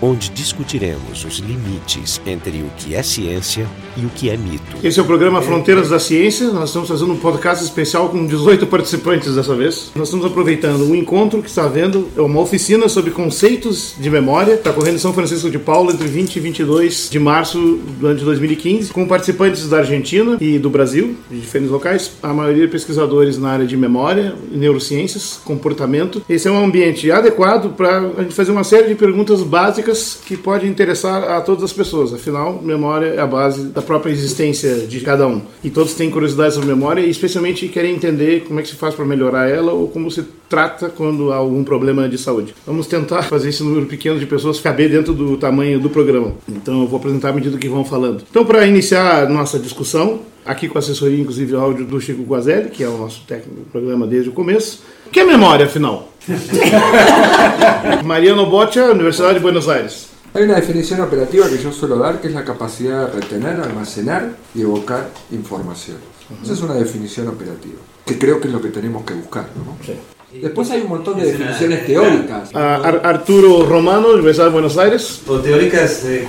onde discutiremos os limites entre o que é ciência e o que é mito. Esse é o programa Fronteiras da Ciência. Nós estamos fazendo um podcast especial com 18 participantes dessa vez. Nós estamos aproveitando um encontro que está havendo, é uma oficina sobre conceitos de memória. Está correndo em São Francisco de Paula entre 20 e 22 de março do ano de 2015, com participantes da Argentina e do Brasil, de diferentes locais. A maioria pesquisadores na área de memória, neurociências, comportamento. Esse é um ambiente adequado para a gente fazer uma série de perguntas básicas que podem interessar a todas as pessoas. Afinal, memória é a base da própria existência de cada um. E todos têm curiosidade sobre memória e especialmente querem entender como é que se faz para melhorar ela ou como se trata quando há algum problema de saúde. Vamos tentar fazer esse número pequeno de pessoas caber dentro do tamanho do programa. Então eu vou apresentar à medida que vão falando. Então para iniciar nossa discussão, aqui com a assessoria, inclusive áudio do Chico Guazelli, que é o nosso técnico do programa desde o começo. Que é memória, afinal? Mariano Boccia, Universidad de Buenos Aires. Hay una definición operativa que yo suelo dar, que es la capacidad de retener, almacenar y evocar información. Esa es una definición operativa, que creo que es lo que tenemos que buscar. ¿no? Sí. Después hay un montón de definiciones teóricas. Uh, Ar Arturo Romano, Universidad de Buenos Aires. O teóricas, eh,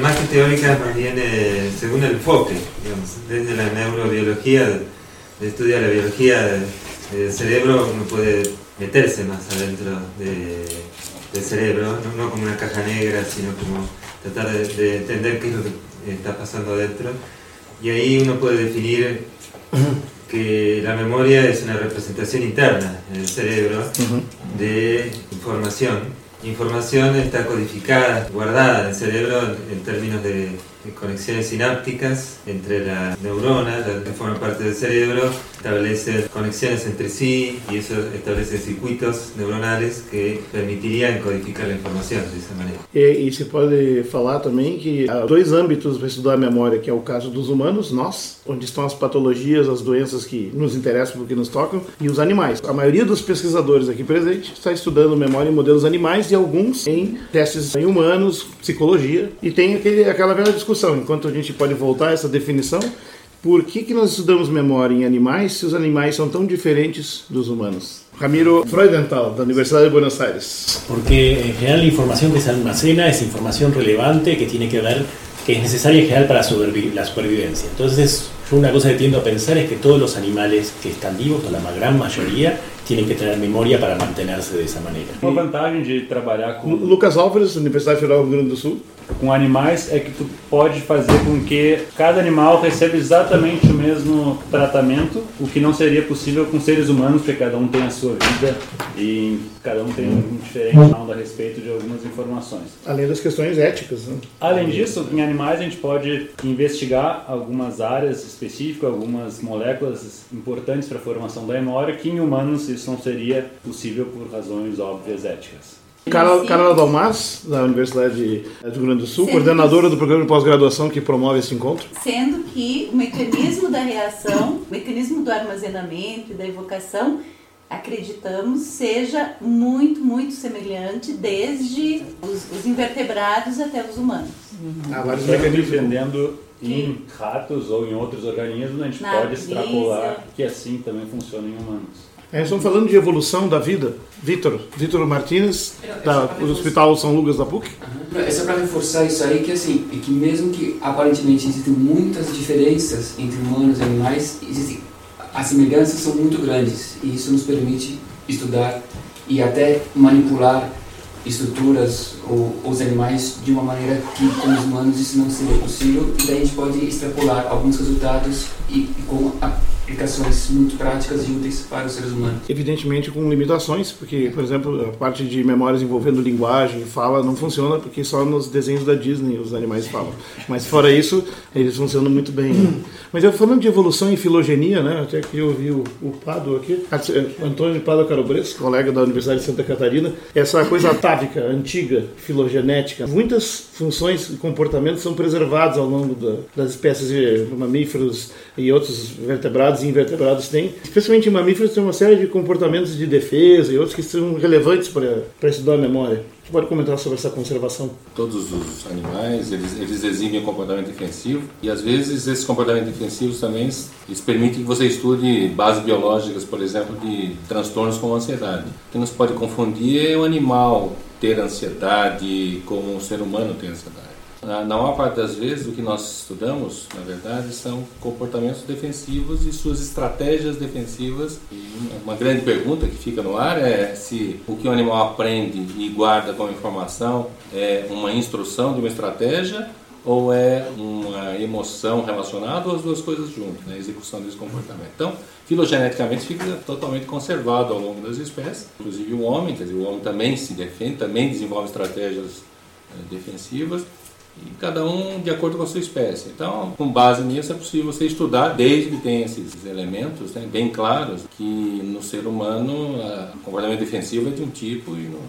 más que teóricas, más bien eh, según el enfoque, digamos, desde la neurobiología, de estudiar la biología del cerebro, uno puede meterse más adentro de, del cerebro, no, no, como una caja negra, sino como tratar de, de, entender qué es lo que está pasando adentro. Y ahí uno puede definir que la memoria es una representación interna en el cerebro de información. Información está codificada, guardada en el cerebro en términos de conexiones sinápticas entre las neuronas, las que forman parte del cerebro, establece conexiones entre sí y eso establece circuitos neuronales que permitirían codificar a informação dessa maneira. E, e se pode falar também que há dois âmbitos para estudar a memória, que é o caso dos humanos, nós, onde estão as patologias, as doenças que nos interessam porque nos tocam, e os animais. A maioria dos pesquisadores aqui presentes está estudando memória em modelos animais e alguns em testes em humanos, psicologia, e tem aquele, aquela velha discussão, enquanto a gente pode voltar a essa definição, por que, que nós estudamos memória em animais se os animais são tão diferentes dos humanos? Ramiro Freudenthal, da Universidade de Buenos Aires. Porque en general la información que se almacena es información relevante que tiene que ver, que es necesaria en para la supervivencia. Entonces, yo una cosa que tiendo a pensar es que todos los animales que están vivos, o la gran mayoría, tienen que tener memoria para mantenerse de esa manera. Uma vantagem de trabalhar com Lucas Álvares, Universidade Federal do Rio Grande do Sul. com animais é que tu pode fazer com que cada animal receba exatamente o mesmo tratamento, o que não seria possível com seres humanos, porque cada um tem a sua vida e cada um tem um diferente a respeito de algumas informações. Além das questões éticas. Né? Além disso, em animais a gente pode investigar algumas áreas específicas, algumas moléculas importantes para a formação da memória, que em humanos isso não seria possível por razões óbvias éticas. Carla, Carla Dalmas, da Universidade de Rio Grande do Sul, Sendo coordenadora do programa de pós-graduação que promove esse encontro. Sendo que o mecanismo da reação, o mecanismo do armazenamento e da evocação, acreditamos, seja muito, muito semelhante desde os, os invertebrados até os humanos. Há vários mecanismos. Dependendo em ratos ou em outros organismos, a gente Na pode extrapolar brisa. que assim também funciona em humanos. É, estamos falando de evolução da vida. Vitor, Vitor Martínez, da, do Hospital São Lucas da PUC. É só para reforçar isso aí que assim, é que mesmo que aparentemente existem muitas diferenças entre humanos e animais, existem, as semelhanças são muito grandes e isso nos permite estudar e até manipular estruturas ou os animais de uma maneira que com os humanos isso não seria possível e daí a gente pode extrapolar alguns resultados e, e com aplicações muito práticas e úteis para os seres humanos. Evidentemente com limitações, porque, por exemplo, a parte de memórias envolvendo linguagem e fala não funciona porque só nos desenhos da Disney os animais falam. Mas fora isso, eles funcionam muito bem. né? Mas eu falando de evolução e filogenia, né? Até que eu ouvi o, o Pado aqui, Antônio de Pado Carobres, colega da Universidade de Santa Catarina, essa coisa atávica, antiga, filogenética. Muitas funções e comportamentos são preservados ao longo da, das espécies de mamíferos e outros vertebrados e invertebrados têm. Especialmente em mamíferos tem uma série de comportamentos de defesa e outros que são relevantes para, estudar a memória. pode comentar sobre essa conservação? Todos os animais, eles, eles exibem comportamento defensivo e às vezes esses comportamentos defensivos também eles permitem que você estude bases biológicas, por exemplo, de transtornos como ansiedade. O que não se pode confundir é o animal ter ansiedade como o ser humano tem ansiedade. Na maior parte das vezes, o que nós estudamos, na verdade, são comportamentos defensivos e suas estratégias defensivas. E uma grande pergunta que fica no ar é se o que o animal aprende e guarda como informação é uma instrução de uma estratégia ou é uma emoção relacionada ou as duas coisas juntas, né? execução desse comportamento. Então, filogeneticamente fica totalmente conservado ao longo das espécies, inclusive o homem, quer dizer, o homem também se defende, também desenvolve estratégias eh, defensivas e cada um de acordo com a sua espécie. Então, com base nisso, é possível você estudar, desde que tenha esses elementos né, bem claros, que no ser humano o comportamento defensivo é de um tipo e no,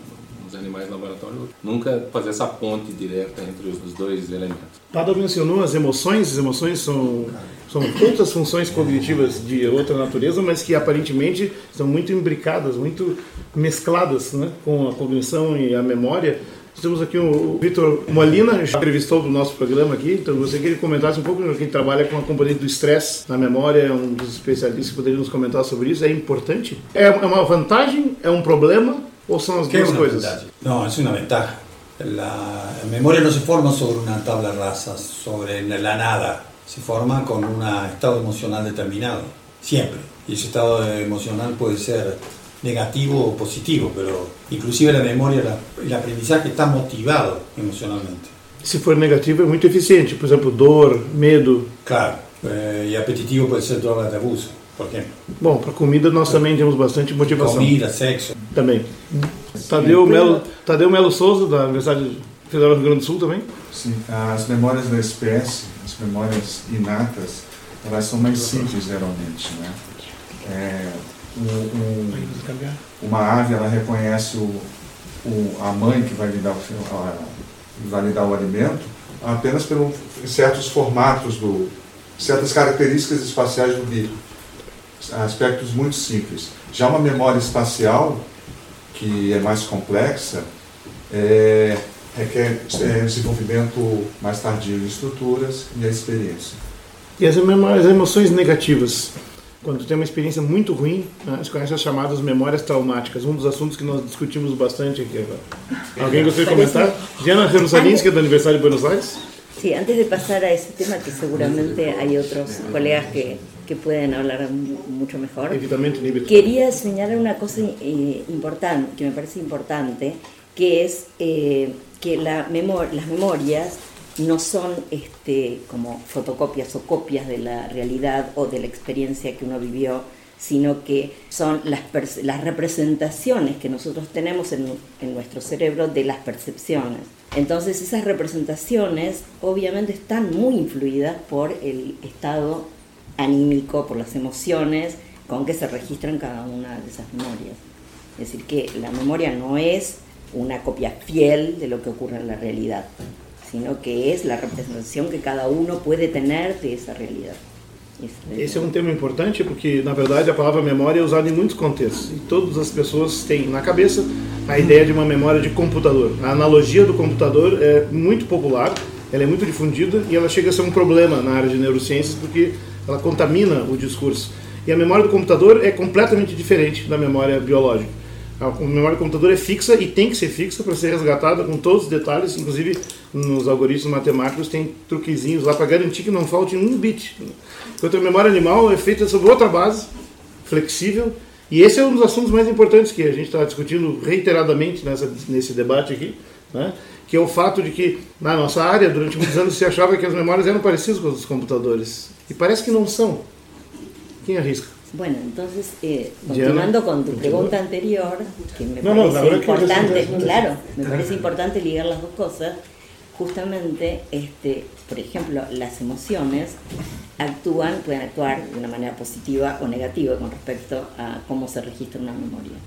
nos animais laboratórios nunca fazer essa ponte direta entre os dois elementos. Pada mencionou as emoções, as emoções são, são outras funções cognitivas de outra natureza, mas que aparentemente são muito imbricadas, muito mescladas né, com a cognição e a memória. Temos aqui o Vitor Molina, já entrevistou o nosso programa aqui, então você queria comentasse um pouco, quem trabalha com a componente do estresse na memória, é um dos especialistas que poderia nos comentar sobre isso, é importante? É uma vantagem? É um problema? ¿O son las dos cosas? No, es una ventaja. La memoria no se forma sobre una tabla rasa, sobre la nada. Se forma con un estado emocional determinado, siempre. Y ese estado emocional puede ser negativo o positivo, pero inclusive la memoria, el aprendizaje está motivado emocionalmente. Si for negativo es muy eficiente, por ejemplo, dor, miedo. Claro, eh, y apetitivo puede ser droga de abuso. Por quê? Bom, para comida nós também temos bastante motivação. Comida, sexo. Também. Tadeu Melo, Tadeu Melo Souza, da Universidade Federal do Rio Grande do Sul também? Sim, as memórias da espécie, as memórias inatas, elas são mais simples geralmente, né? É, um, um, uma ave, ela reconhece o, o, a mãe que vai lhe dar o, a, vai lhe dar o alimento apenas pelos certos formatos do certas características espaciais do bico aspectos muito simples. Já uma memória espacial, que é mais complexa, é, requer é, desenvolvimento mais tardio de estruturas e a experiência. E as, memórias, as emoções negativas? Quando tem uma experiência muito ruim, né, conhece as chamadas memórias traumáticas, um dos assuntos que nós discutimos bastante aqui agora. Alguém gostaria de comentar? Diana Jerusalinski, do Aniversário de Buenos Aires. Sí, antes de pasar a ese tema, que seguramente hay otros colegas que, que pueden hablar mucho mejor, quería señalar una cosa eh, importante, que me parece importante, que es eh, que la las memorias no son este, como fotocopias o copias de la realidad o de la experiencia que uno vivió, sino que son las, las representaciones que nosotros tenemos en, en nuestro cerebro de las percepciones. Entonces esas representaciones obviamente están muy influidas por el estado anímico, por las emociones con que se registran cada una de esas memorias. Es decir, que la memoria no es una copia fiel de lo que ocurre en la realidad, sino que es la representación que cada uno puede tener de esa realidad. Esse é um tema importante porque, na verdade, a palavra memória é usada em muitos contextos e todas as pessoas têm na cabeça a ideia de uma memória de computador. A analogia do computador é muito popular, ela é muito difundida e ela chega a ser um problema na área de neurociências porque ela contamina o discurso. E a memória do computador é completamente diferente da memória biológica. A memória do computador é fixa e tem que ser fixa para ser resgatada com todos os detalhes, inclusive nos algoritmos matemáticos tem truquezinhos lá para garantir que não falte um bit. Enquanto a memória animal é feita sobre outra base, flexível, e esse é um dos assuntos mais importantes que a gente está discutindo reiteradamente nessa, nesse debate aqui, né? que é o fato de que na nossa área, durante muitos anos, se achava que as memórias eram parecidas com dos computadores. E parece que não são. Quem arrisca? Bueno, entonces, eh, continuando con tu pregunta anterior, que me no, parece no, importante, claro, me parece importante ligar las dos cosas, justamente, este, por ejemplo, las emociones actúan, pueden actuar de una manera positiva o negativa con respecto a cómo se registra una memoria.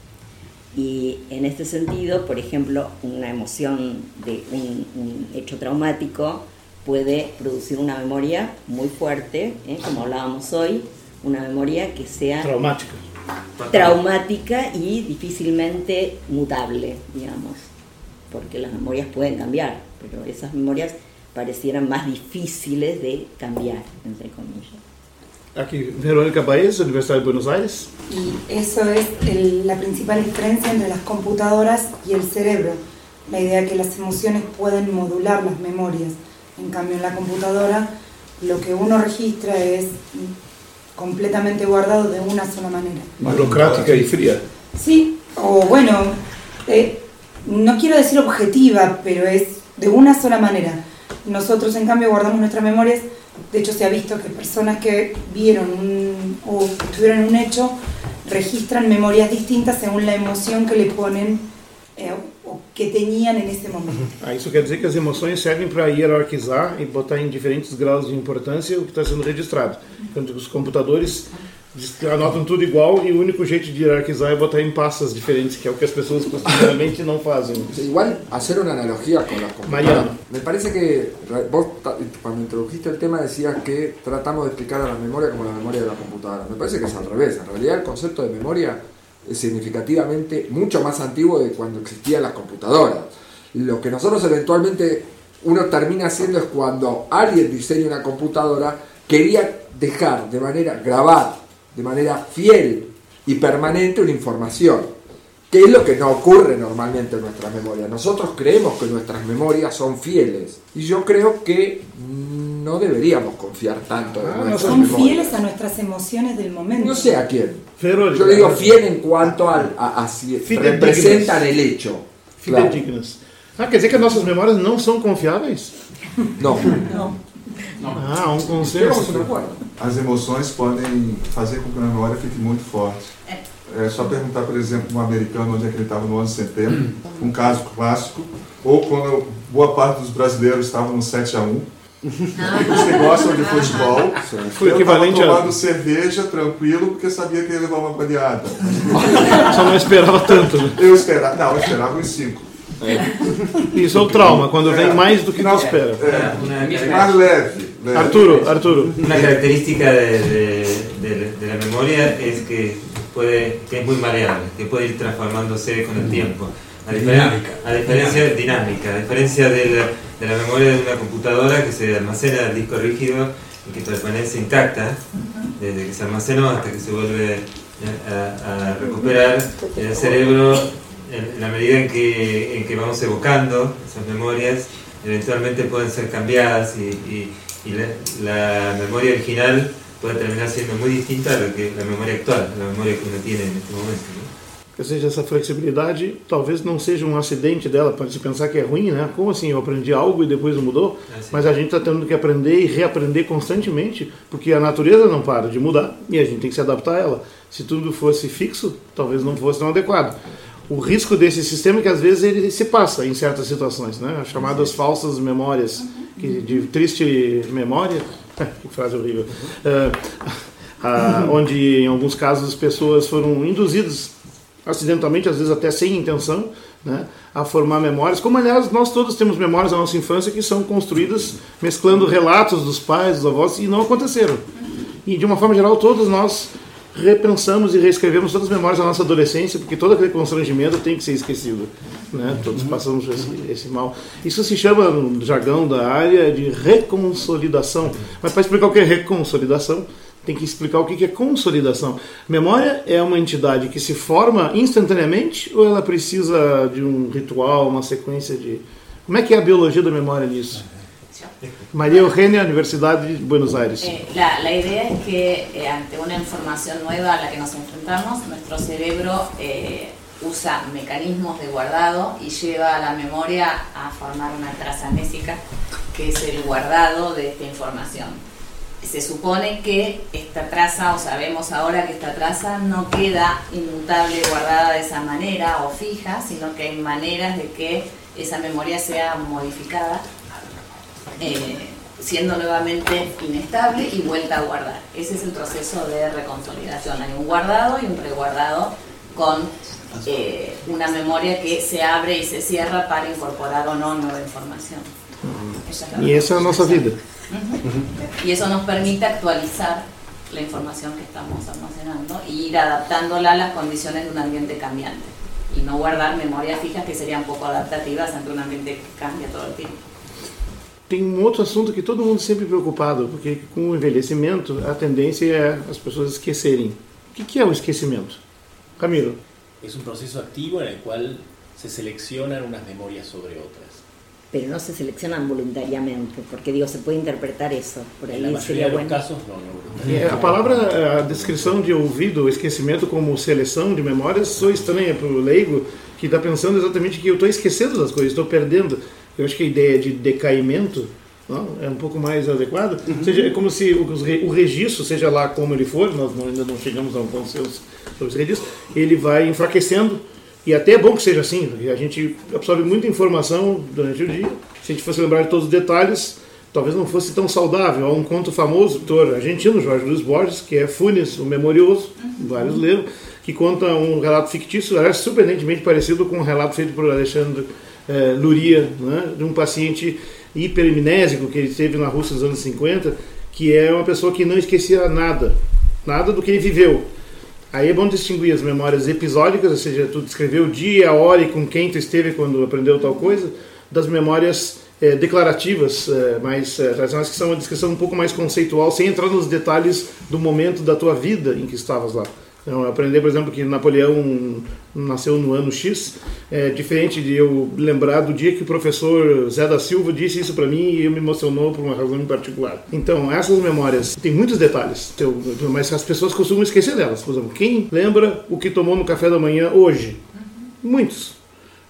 Y en este sentido, por ejemplo, una emoción de un, hecho traumático puede producir una memoria muy fuerte, ¿eh? como hablábamos hoy, una memoria que sea traumática. traumática y difícilmente mutable, digamos. porque las memorias pueden cambiar, pero esas memorias parecieran más difíciles de cambiar, entre comillas. Aquí, Verónica Baez, Universidad de Buenos Aires. Y eso es la principal diferencia entre las computadoras y el cerebro. La idea que las emociones pueden modular las memorias. En cambio, en la computadora, lo que uno registra es completamente guardado de una sola manera. Burocrática y fría. Sí, o bueno, eh, no quiero decir objetiva, pero es de una sola manera. Nosotros, en cambio, guardamos nuestras memorias de hecho, se ha visto que personas que vieron un, o estuvieron en un hecho registran memorias distintas según la emoción que le ponen eh, o que tenían en ese momento. Ah, isso quer dizer que as emoções servem para hierarquizar e botar em diferentes graus de importância o que está sendo registrado. Enquanto os computadores anotam tudo igual e el único jeito de jerarquizar es botar em pastas diferentes, que es lo que las personas costumbremente no hacen. Igual, hacer una analogía con las computadoras. Me parece que vos cuando introdujiste el tema decías que tratamos de explicar a la memoria como la memoria de la computadora. Me parece que es al revés. En realidad el concepto de memoria significativamente mucho más antiguo de cuando existían las computadoras. Lo que nosotros eventualmente uno termina haciendo es cuando alguien diseña una computadora, quería dejar de manera, grabar de manera fiel y permanente una información, que es lo que no ocurre normalmente en nuestras memorias. Nosotros creemos que nuestras memorias son fieles y yo creo que no deberíamos confiar tanto en ah, nuestras Son fieles a nuestras emociones del momento. No sé a quién. Pero, yo digo fiel en cuanto a, a, si representan el hecho. Claro. Ah, quer dizer que nossas memórias não são confiáveis? Não. não. Ah, um consenso. As emoções podem fazer com que a memória fique muito forte. É. é só perguntar, por exemplo, um americano onde é que ele estava no 11 de setembro, um caso clássico, ou quando boa parte dos brasileiros estavam no 7 a 1 os que gostam de futebol, foi equivalente a tomando cerveja tranquilo porque sabia que ia levar uma goleada. Só não esperava tanto, né? Eu esperava, não, eu esperava uns 5. É. Isso é o trauma, quando vem mais do que não, espera. É, mais leve. Arturo, Arturo. Uma característica de, de, de, de, la memoria é que, puede, que es muy que puede ir transformándose con el tiempo. A, dinámica. a diferencia dinámica, a diferencia de la, de la, memoria de una computadora que se almacena en el disco rígido y que permanece intacta, desde que se almacenó hasta que se vuelve a, a recuperar, el cerebro en, la medida en que, en que vamos evocando esas memorias, eventualmente pueden ser cambiadas y, y, la, la, memoria original puede terminar siendo muy distinta a lo que la memoria actual, la memoria que uno tiene en este momento. ¿no? Ou seja, essa flexibilidade talvez não seja um acidente dela, pode se pensar que é ruim, né? Como assim? Eu aprendi algo e depois mudou? É assim. Mas a gente está tendo que aprender e reaprender constantemente, porque a natureza não para de mudar e a gente tem que se adaptar a ela. Se tudo fosse fixo, talvez não fosse tão adequado o risco desse sistema é que às vezes ele se passa em certas situações, né? chamadas falsas memórias, que, de triste memória, que frase horrível, uh, uh, onde em alguns casos as pessoas foram induzidas acidentalmente, às vezes até sem intenção, né, a formar memórias, como aliás nós todos temos memórias da nossa infância que são construídas mesclando relatos dos pais, dos avós e não aconteceram. E de uma forma geral todos nós repensamos e reescrevemos todas as memórias da nossa adolescência, porque todo aquele constrangimento tem que ser esquecido. Né? Todos uhum. passamos esse, esse, mal. Isso se chama, no jargão da área, de reconsolidação. Mas para explicar o que é reconsolidação, tem que explicar o que é consolidação. Memória é uma entidade que se forma instantaneamente ou ela precisa de um ritual, uma sequência de. Como é que é a biologia da memória nisso? María Eugenia, Universidad de Buenos Aires. Eh, la, la, idea es que eh, ante una información nueva a la que nos enfrentamos, nuestro cerebro eh, usa mecanismos de guardado y lleva a la memoria a formar una traza anésica, que es el guardado de esta información. Se supone que esta traza, o sabemos ahora que esta traza no queda inmutable guardada de esa manera o fija, sino que hay maneras de que esa memoria sea modificada eh, siendo nuevamente inestable y vuelta a guardar. Ese es el proceso de reconsolidación. Hay un guardado y un reguardado con eh, una memoria que se abre y se cierra para incorporar o no nueva información. Y esa es nuestra vida. Y eso nos permite actualizar la información que estamos almacenando e ir adaptándola a las condiciones de un ambiente cambiante. y no guardar memorias fijas que serían poco adaptativas ante un ambiente que cambia todo el tiempo. Tem um outro assunto que todo mundo sempre preocupado, porque com o envelhecimento a tendência é as pessoas esquecerem. O que é o esquecimento? Camilo. É um processo ativo no qual se selecionam umas memórias sobre outras. Pero no se seleccionan voluntariamente, porque digo, se puede interpretar eso. Por ahí mayoría de los casos, no, no é, A palavra, a descrição de ouvido, esquecimento como seleção de memórias, sou estranha para o leigo, que está pensando exatamente que eu estou esquecendo das coisas, estou perdendo. Eu acho que a ideia de decaimento não, é um pouco mais adequada. Uhum. Ou seja, é como se o, o, registro, seja lá como ele for, nós não, ainda não chegamos a um consenso sobre esse registro, ele vai enfraquecendo. E até é bom que seja assim, a gente absorve muita informação durante o dia. Se a gente fosse lembrar de todos os detalhes, talvez não fosse tão saudável. Há um conto famoso autor argentino, Jorge Luiz Borges, que é Funes, o Memorioso, vários leram, que conta um relato fictício, aliás, surpreendentemente parecido com um relato feito por Alexandre é, Luria, né, de um paciente hiperamnésico que ele teve na Rússia nos anos 50, que é uma pessoa que não esquecia nada, nada do que ele viveu. Aí é bom distinguir as memórias episódicas, ou seja, tu descreveu o dia, a hora e com quem tu esteve quando aprendeu tal coisa, das memórias é, declarativas, é, mais é, tradicionais, que são uma descrição um pouco mais conceitual, sem entrar nos detalhes do momento da tua vida em que estavas lá. Então, aprender, por exemplo, que Napoleão nasceu no ano X, é diferente de eu lembrar do dia que o professor Zé da Silva disse isso para mim e eu me emocionou por uma razão em particular. Então, essas memórias têm muitos detalhes, mas as pessoas costumam esquecer delas. Por exemplo, quem lembra o que tomou no café da manhã hoje? Muitos.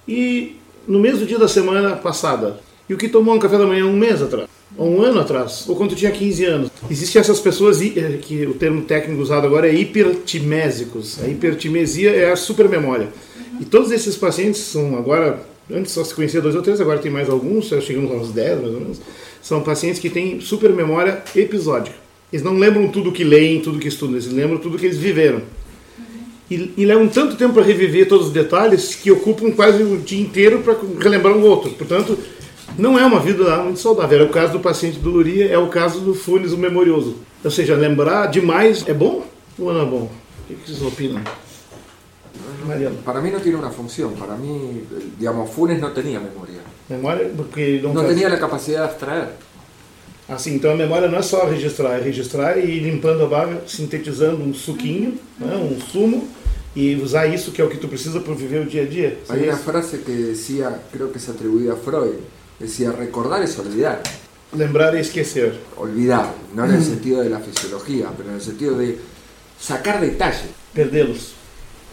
E no mesmo dia da semana passada? E o que tomou no café da manhã um mês atrás? Um ano atrás? Ou quando tinha 15 anos? Existem essas pessoas, eh, que o termo técnico usado agora é hipertimésicos. A hipertimesia é a supermemória. E todos esses pacientes são agora, antes só se conhecia dois ou três, agora tem mais alguns, já chegamos a uns 10 mais ou menos. São pacientes que têm supermemória episódica. Eles não lembram tudo que leem, tudo que estudam, eles lembram tudo que eles viveram. E, e levam tanto tempo para reviver todos os detalhes que ocupam quase o dia inteiro para relembrar um outro. Portanto, não é uma vida muito saudável. Era o caso do paciente do Luria, é o caso do Funes, o memorioso. Ou seja, lembrar demais é bom ou não é bom? O que vocês opinam? Mariano. Para mí no tiene una función. Para mí, digamos, Funes no tenía memoria. Memória porque não, não faz... tinha a capacidade de abstrair. Assim, então a memória não é só registrar, é registrar e ir limpando a vaga, sintetizando um suquinho, né, um sumo, e usar isso que é o que tu precisa para viver o dia a dia. Hay uma frase que decía, creo que se atribuía a Freud, decía recordar es olvidar. Lembrar y esquecer. Olvidar, no en el sentido de la fisiología, pero en el sentido de sacar detalle. Perderlos.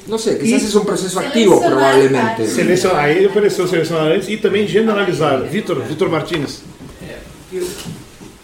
No sé, quizás es un proceso activo probablemente. Selecionar, aí apareceu selecionar antes e também generalizar. Vitor, Vitor Martins. É, eu,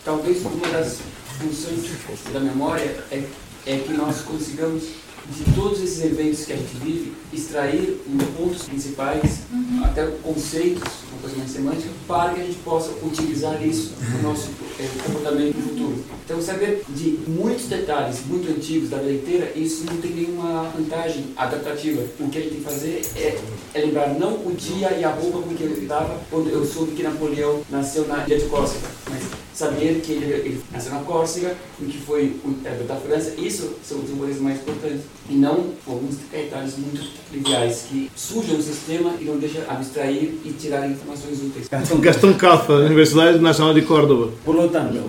talvez uma das funções da memória é, é que nós consigamos de todos esses eventos que a gente vive, extrair pontos principais, uhum. até conceitos, uma coisa mais semântica, para que a gente possa utilizar isso no nosso é, comportamento no futuro. Então, saber de muitos detalhes muito antigos da vida inteira, isso não tem nenhuma vantagem adaptativa. O que a gente tem que fazer é, é lembrar não o dia e a roupa com que ele estava quando eu soube que Napoleão nasceu na ilha de Córcega, mas saber que ele, ele nasceu na Córcega e que foi o imperador da França, isso são os simbolismos mais importantes. E não alguns detalhes muito triviais que sujam o sistema y no deixam abstrair y tirar informaciones úteis. Gastón, Gastón Calfa, Universidad Nacional de Córdoba. Por lo tanto,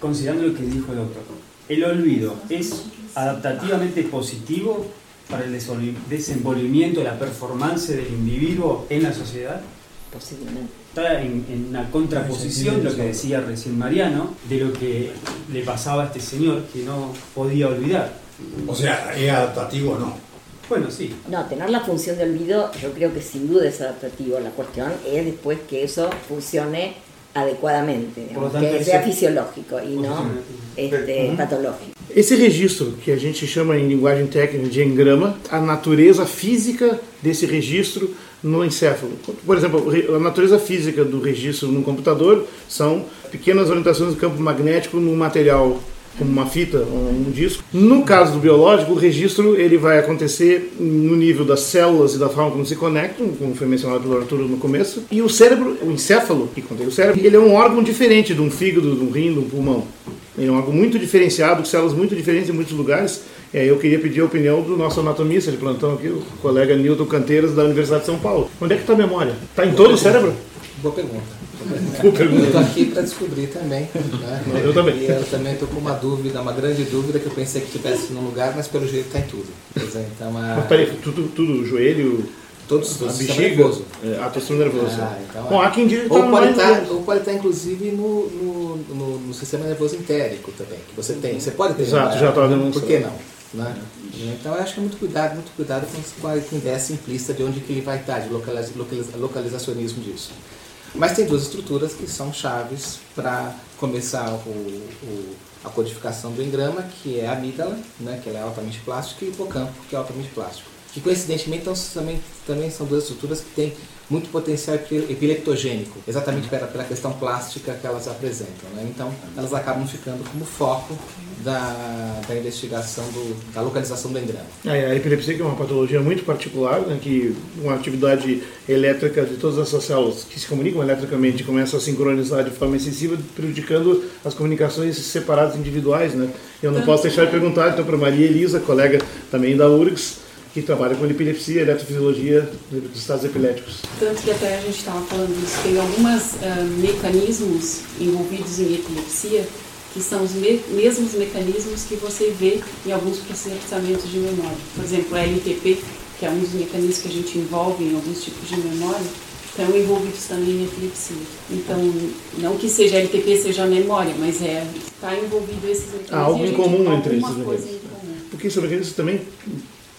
considerando lo que dijo el doctor, el olvido es adaptativamente positivo para el desenvolvimiento, la performance del individuo en la sociedad? Posiblemente. Está en, en una contraposición, lo que decía recién Mariano, de lo que le pasaba a este señor que no podía olvidar. O sea, ¿es adaptativo o no? Bueno, sí. No, tener la función de olvido yo creo que sin duda es adaptativo. La cuestión es después que eso funcione adequadamente, que sea fisiológico y no este, patológico. Esse registro, que a gente chama em linguagem técnica de engrama, a natureza física desse registro no encéfalo. Por exemplo, a natureza física do registro no computador são pequenas orientações do campo magnético no material como uma fita, um disco. No caso do biológico, o registro ele vai acontecer no nível das células e da forma como se conectam, como foi mencionado pelo Arthur no começo. E o cérebro, o encéfalo, que contém o cérebro, ele é um órgão diferente de um fígado, de um rim, de um pulmão. é algo muito diferenciado, células muito diferentes em muitos lugares. É, eu queria pedir a opinião do nosso anatomista de plantão aqui, o colega Newton Canteiras, da Universidade de São Paulo. Onde é que está a memória? Está em todo o cérebro? Boa pergunta. Boa pergunta. Eu estou aqui para descobrir também. Né? Eu também. E eu também estou com uma dúvida, uma grande dúvida que eu pensei que tivesse num lugar, mas pelo jeito está em tudo. Dizer, então, a... Mas peraí, tudo, tudo, joelho, todos a o sistema bexiga, nervoso. é, ah, sistema nervoso. Ah, então, Bom, é. há quem diga que ou, tá pode mais estar, ou pode estar, inclusive, no, no, no, no sistema nervoso entérico também, que você tem. Você pode ter. Exato, né? já estava Por que demonstrando. não? Né? Então, eu acho que é muito cuidado, muito cuidado com, a, com a ideia simplista de onde que ele vai estar, de localiza, localizacionismo disso. Mas tem duas estruturas que são chaves para começar o, o, a codificação do engrama, que é a amígdala, né, que é altamente plástica, e o hipocampo, que é altamente plástico. Que coincidentemente então, também, também são duas estruturas que têm muito potencial epi- epileptogênico, exatamente pela, pela questão plástica que elas apresentam. Né? Então, elas acabam ficando como foco da, da investigação, do, da localização do engrama. É, a epilepsia que é uma patologia muito particular, né, que uma atividade elétrica de todas essas células que se comunicam eletricamente começa a sincronizar de forma excessiva, prejudicando as comunicações separadas individuais. Né? Eu não posso deixar de perguntar então para Maria Elisa, colega também da URGS, que trabalha com epilepsia, eletrofisiologia dos estados epiléticos. Tanto que até a gente estava falando disso, tem alguns mecanismos envolvidos em epilepsia que são os me mesmos mecanismos que você vê em alguns processamentos de memória. Por exemplo, a LTP, que é um dos mecanismos que a gente envolve em alguns tipos de memória, estão envolvidos também em epilepsia. Então, não que seja LTP seja a memória, mas é está envolvido esses mecanismos. Há algo e em comum entre esses mecanismos. comum. Porque esses mecanismos também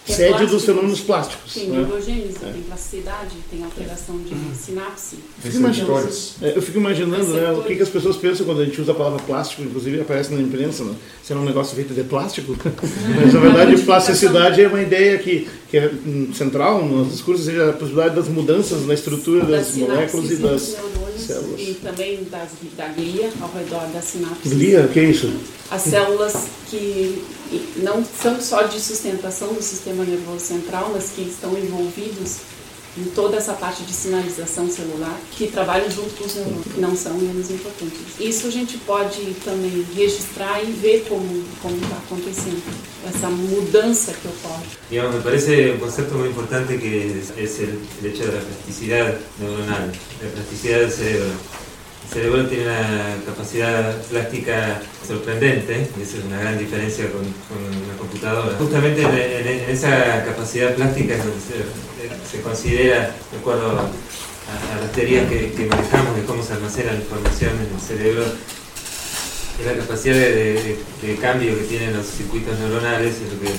é cede plástico, dos fenômenos plásticos. Tem né? neurogênese, É. tem plasticidade, tem alteração de sinapse. Fico imaginando, é, eu fico imaginando né, o que, que as pessoas pensam quando a gente usa a palavra plástico, inclusive aparece na imprensa, né? Será um negócio feito de plástico? Mas na verdade, plasticidade é uma ideia que, que é hum, central nos discursos, seja a possibilidade das mudanças na estrutura das, Das moléculas e das sinapses, neurônios células. E também das, da glia ao redor da sinapse. Glia, o que é isso? As células que não são só de sustentação do sistema nervoso central, mas que estão envolvidos em toda essa parte de sinalização celular, que trabalham junto com os neurônios, que não são menos importantes. Isso a gente pode também registrar e ver como está acontecendo, essa mudança que ocorre. Me parece un concepto muy importante que es, es el, el hecho neuronal, la plasticidad del cerebro. El cerebro tiene una capacidad plástica sorprendente, y esa es una gran diferencia con, con una computadora. Justamente en, esa capacidad plástica se, se considera, de acuerdo a, las teorías que, manejamos de cómo se almacena la información en el cerebro, es la capacidad de cambio que tienen los circuitos neuronales, es lo que,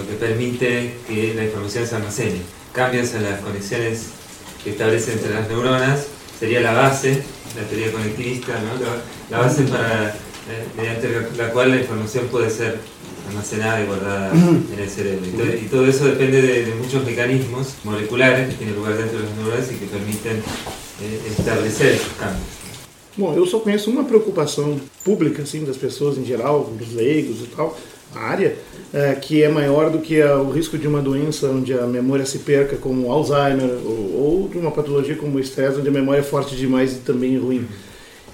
lo que permite que la información se almacene. Cambios en las conexiones que establecen entre las neuronas sería la base, la teoría conectivista, ¿no? la, la base para, eh, mediante la, cual la información puede ser almacenada y guardada en el cerebro. Y todo, y todo eso depende de, de muchos mecanismos moleculares que tienen lugar dentro de las neuronas y que permiten eh, establecer esos cambios. Bom, eu só conheço uma preocupação pública, assim, das pessoas em geral, dos leigos e tal, área, é, que é maior do que a- o risco de uma doença onde a memória se perca, como Alzheimer, ou, ou de uma patologia como o estresse, onde a memória é forte demais e também ruim,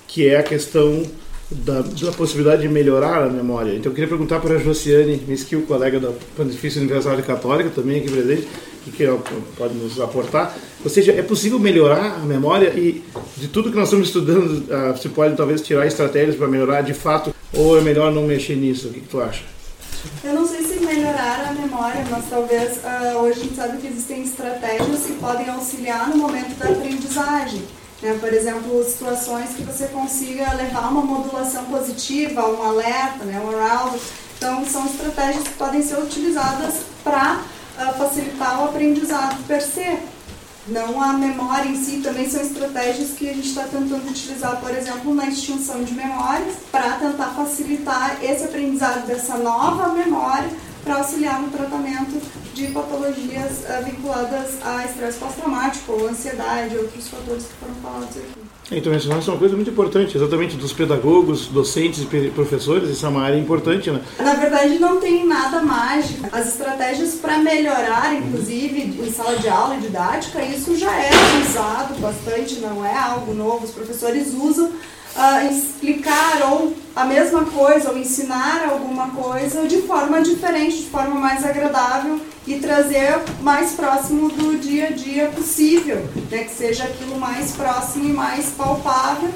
que é a questão da, da possibilidade de melhorar a memória. Então eu queria perguntar para a Josiane Miskil, colega da Pontifícia Universidade Católica, também aqui presente, que, pode nos aportar. Ou seja, é possível melhorar a memória e de tudo que nós estamos estudando, ah, se pode talvez tirar estratégias para melhorar de fato, ou é melhor não mexer nisso? O que, que tu acha? Eu não sei se melhorar a memória, mas talvez ah, hoje a gente sabe que existem estratégias que podem auxiliar no momento da aprendizagem. né? Por exemplo, situações que você consiga levar uma modulação positiva, um alerta, né? um arousal. Então, são estratégias que podem ser utilizadas para facilitar o aprendizado per se. Não a memória em si, também são estratégias que a gente está tentando utilizar, por exemplo, na extinção de memórias, para tentar facilitar esse aprendizado dessa nova memória para auxiliar no tratamento de patologias eh, vinculadas a estresse pós-traumático, ou ansiedade, outros fatores que foram falados aqui. Então, mencionaste uma coisa muito importante, exatamente dos pedagogos, docentes e professores, isso é uma área importante, né? Na verdade, não tem nada mágico. As estratégias para melhorar, inclusive, em sala de aula e didática, isso já é usado bastante, não é algo novo. Os professores usam uh, explicar ou a mesma coisa ou ensinar alguma coisa de forma diferente, de forma mais agradável e trazer mais próximo do dia a dia possível, né? que seja aquilo mais próximo e mais palpável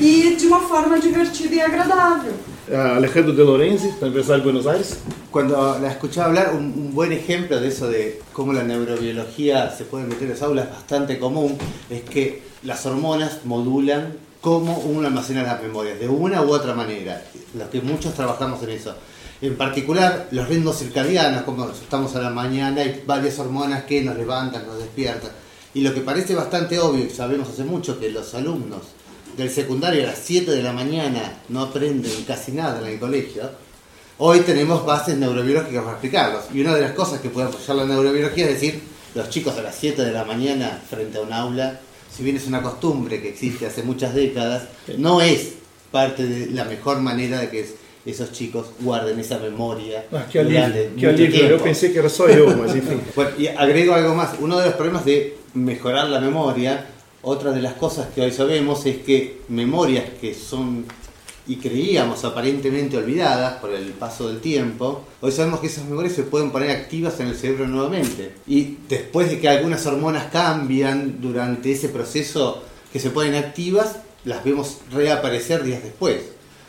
e de uma forma divertida e agradável. Alejandro de Lorenzi, Universidad de Buenos Aires. Cuando la escuchaba hablar, un, un, buen ejemplo de eso de cómo la neurobiología se puede meter en las aulas, bastante común, es que las hormonas modulan cómo uno almacena las memorias, de una u otra manera. Los que muchos trabajamos en eso. En particular, los ritmos circadianos, como estamos a la mañana, hay varias hormonas que nos levantan, nos despiertan. Y lo que parece bastante obvio, y sabemos hace mucho, que los alumnos del secundario a las 7 de la mañana no aprenden casi nada en el colegio, hoy tenemos bases neurobiológicas para explicarlos. Y una de las cosas que puede apoyar la neurobiología es decir, los chicos a las 7 de la mañana frente a un aula, si bien es una costumbre que existe hace muchas décadas, no es parte de la mejor manera de que esos chicos guarden esa memoria. Ah, que alivio, que alivio. yo pensé que era solo yo, bueno, y agrego algo más, uno de los problemas de mejorar la memoria otra de las cosas que hoy sabemos es que memorias que son y creíamos aparentemente olvidadas por el paso del tiempo, hoy sabemos que esas memorias se pueden poner activas en el cerebro nuevamente. Y después de que algunas hormonas cambian durante ese proceso que se ponen activas, las vemos reaparecer días después.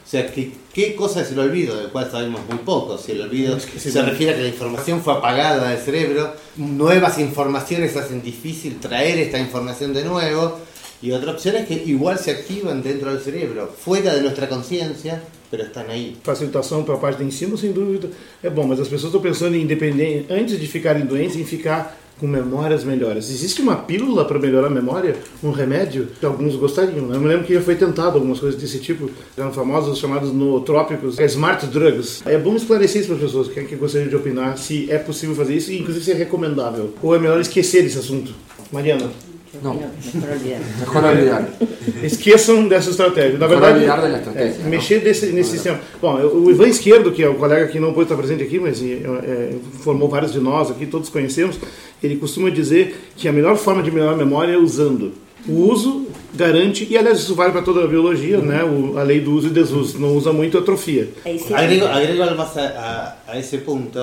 O sea, ¿qué, ¿qué cosa es el olvido? Del cual sabemos muy poco. Si el olvido es que se, se refiere a que la información fue apagada del cerebro, nuevas informaciones hacen difícil traer esta información de nuevo. Y otra opción es que igual se activan dentro del cerebro, fuera de nuestra conciencia, pero están aí. Facilitação para a parte de ensino, sem dúvida, é bom, mas as pessoas estão pensando em independente, antes de ficarem doentes, em ficar com memórias melhores. Existe uma pílula para melhorar a memória? Um remédio que alguns gostariam? Né? Eu me lembro que já foi tentado algumas coisas desse tipo, eram famosos chamados nootrópicos, é smart drugs. É bom esclarecer isso para as pessoas que, que gostariam de opinar se é possível fazer isso e inclusive se é recomendável. Ou é melhor esquecer esse assunto? Mariana. Não. Mejor olvidar. Esqueçam dessa estratégia. Na verdade, é, mexer desse, nesse sistema. Bom, o Ivan Esquerdo, que é o colega que não pode estar presente aqui, mas é, formou vários de nós aqui, todos conhecemos, ele costuma dizer que a melhor forma de melhorar a memória é usando. O uso garante, e aliás isso vale para toda a biologia, né? O, a lei do uso e desuso. Não usa muito, atrofia. Agrego, agrego más a, a, a ese punto.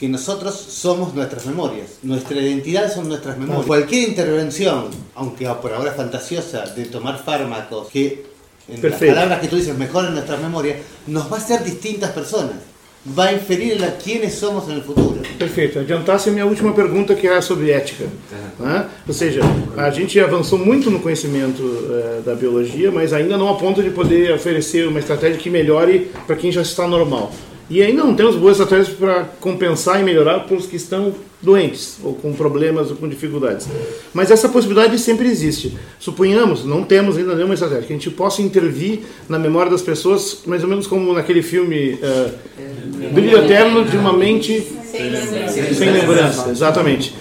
Que nosotros somos nuestras memorias, nuestra identidad son nuestras memorias. Cualquier intervención, aunque por ahora fantasiosa, de tomar fármacos que, en Perfecto. las palabras que tú dices, mejoran nuestras memorias, nos va a hacer distintas personas. Va a inferir a quiénes somos en el futuro. Perfeito. Adiantasse a minha última pergunta, que era sobre ética. Né? Ou seja, a gente avançou muito no conhecimento uh, da biologia, mas ainda não a ponto de poder oferecer uma estratégia que melhore para quem já está normal. E ainda não temos boas estratégias para compensar e melhorar para os que estão doentes, ou com problemas, ou com dificuldades. Mas essa possibilidade sempre existe. Suponhamos, não temos ainda nenhuma estratégia, que a gente possa intervir na memória das pessoas, mais ou menos como naquele filme uh, Brilho Eterno de uma Mente sem lembrança. Sem lembrança, exatamente.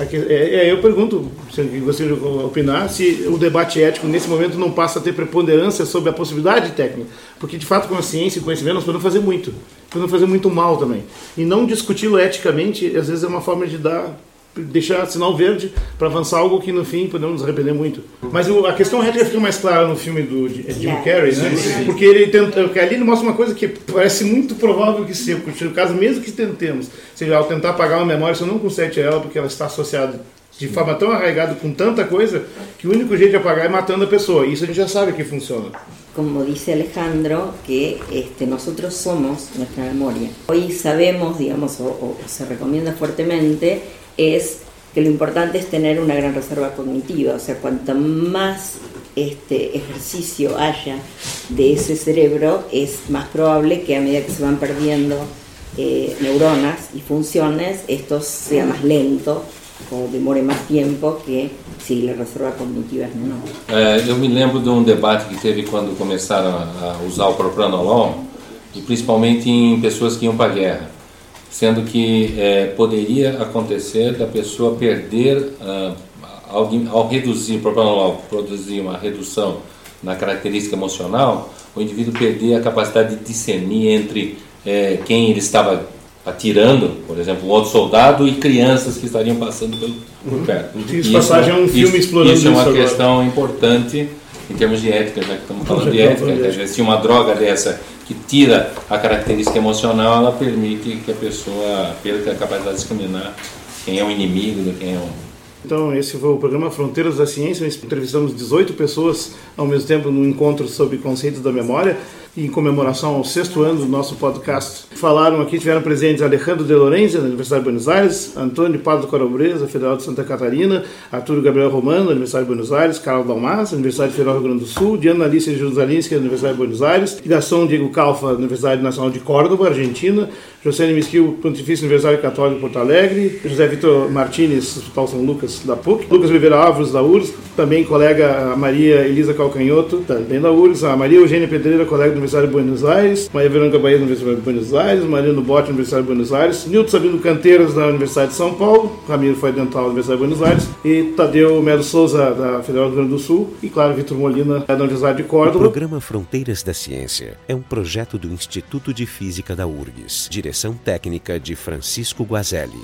É, é, eu pergunto, se você opinar, se o debate ético nesse momento não passa a ter preponderância sobre a possibilidade técnica. Porque, de fato, com a ciência e conhecimento, nós podemos fazer muito. Podemos fazer muito mal também. E não discuti-lo eticamente, às vezes, é uma forma de dar deixar sinal verde para avançar algo que no fim podemos nos arrepender muito. Mas o, a questão ética fica mais clara no filme do Jim Carrey, né? Porque ele tenta, ali ele mostra uma coisa que parece muito provável que seja, no caso mesmo que tentemos, seja ao tentar apagar uma memória, você não consegue tirar ela porque ela está associada de forma tão arraigada com tanta coisa que o único jeito de apagar é matando a pessoa. Isso a gente já sabe que funciona. Como dice Alejandro, que este, nosotros somos nuestra memoria. Hoy sabemos, digamos, o, se recomienda fuertemente es que lo importante es tener una gran reserva cognitiva, o sea, cuanto más este ejercicio haya de ese cerebro, es más probable que a medida que se van perdiendo eh, neuronas y funciones, esto sea más lento demore mais tempo que se a reserva cognitiva é menor. É, eu me lembro de um debate que teve quando começaram a usar o propranolol, e principalmente em pessoas que iam para a guerra sendo que é, poderia acontecer da pessoa perder, ah, ao, ao, reduzir, o propranolol produzir uma redução na característica emocional, o indivíduo perder a capacidade de discernir entre é, quem ele estava atirando, por exemplo, um outro soldado e crianças que estariam passando pelo, por uhum. perto. Isso, passagem é um filme isso, explorando isso. é uma questão importante em termos de ética, já que estamos falando de ética, se uma droga dessa que tira a característica emocional, ela permite que a pessoa perca a capacidade de discriminar quem é o inimigo quem é o então, esse foi o programa Fronteiras da Ciência. Nós entrevistamos 18 pessoas ao mesmo tempo no encontro sobre conceitos da memória em comemoração ao sexto ano do nosso podcast. Falaram aqui, tiveram presentes Alejandro de Lorenzi, da Universidade de Buenos Aires, Antônio Pado Corobreza, Federal de Santa Catarina, Arturo Gabriel Romano, da Universidade de Buenos Aires, Carlos Dalmas, da Universidade Federal do Rio Grande do Sul, Diana Alice Jerusalinski, da Universidade de Buenos Aires, Gastão Diego Calfa, da Universidade Nacional de Córdoba, Argentina, José Misquil, Pontifício Universitário Católico de Porto Alegre, José Vitor Martins, Hospital São Lucas, da PUC, Lucas Oliveira Alves, da URSS, também colega Maria Elisa Calcanhoto, também da URSS, a Maria Eugênia Pedreira, colega da Universidade de Buenos Aires, Maria Verônica Bahia, da Universidade de Buenos Aires, Mariano Botti, da Universidade de Buenos Aires, Nilton Sabino Canteiras, da Universidade de São Paulo, Ramiro foi dental da de Buenos Aires, e Tadeu Melo Souza, da Federal do Rio Grande do Sul, e claro, Vitor Molina, da Universidade de Córdoba. O programa Fronteiras da Ciência é um projeto do Instituto de Física da URGS, direção técnica de Francisco Guazelli.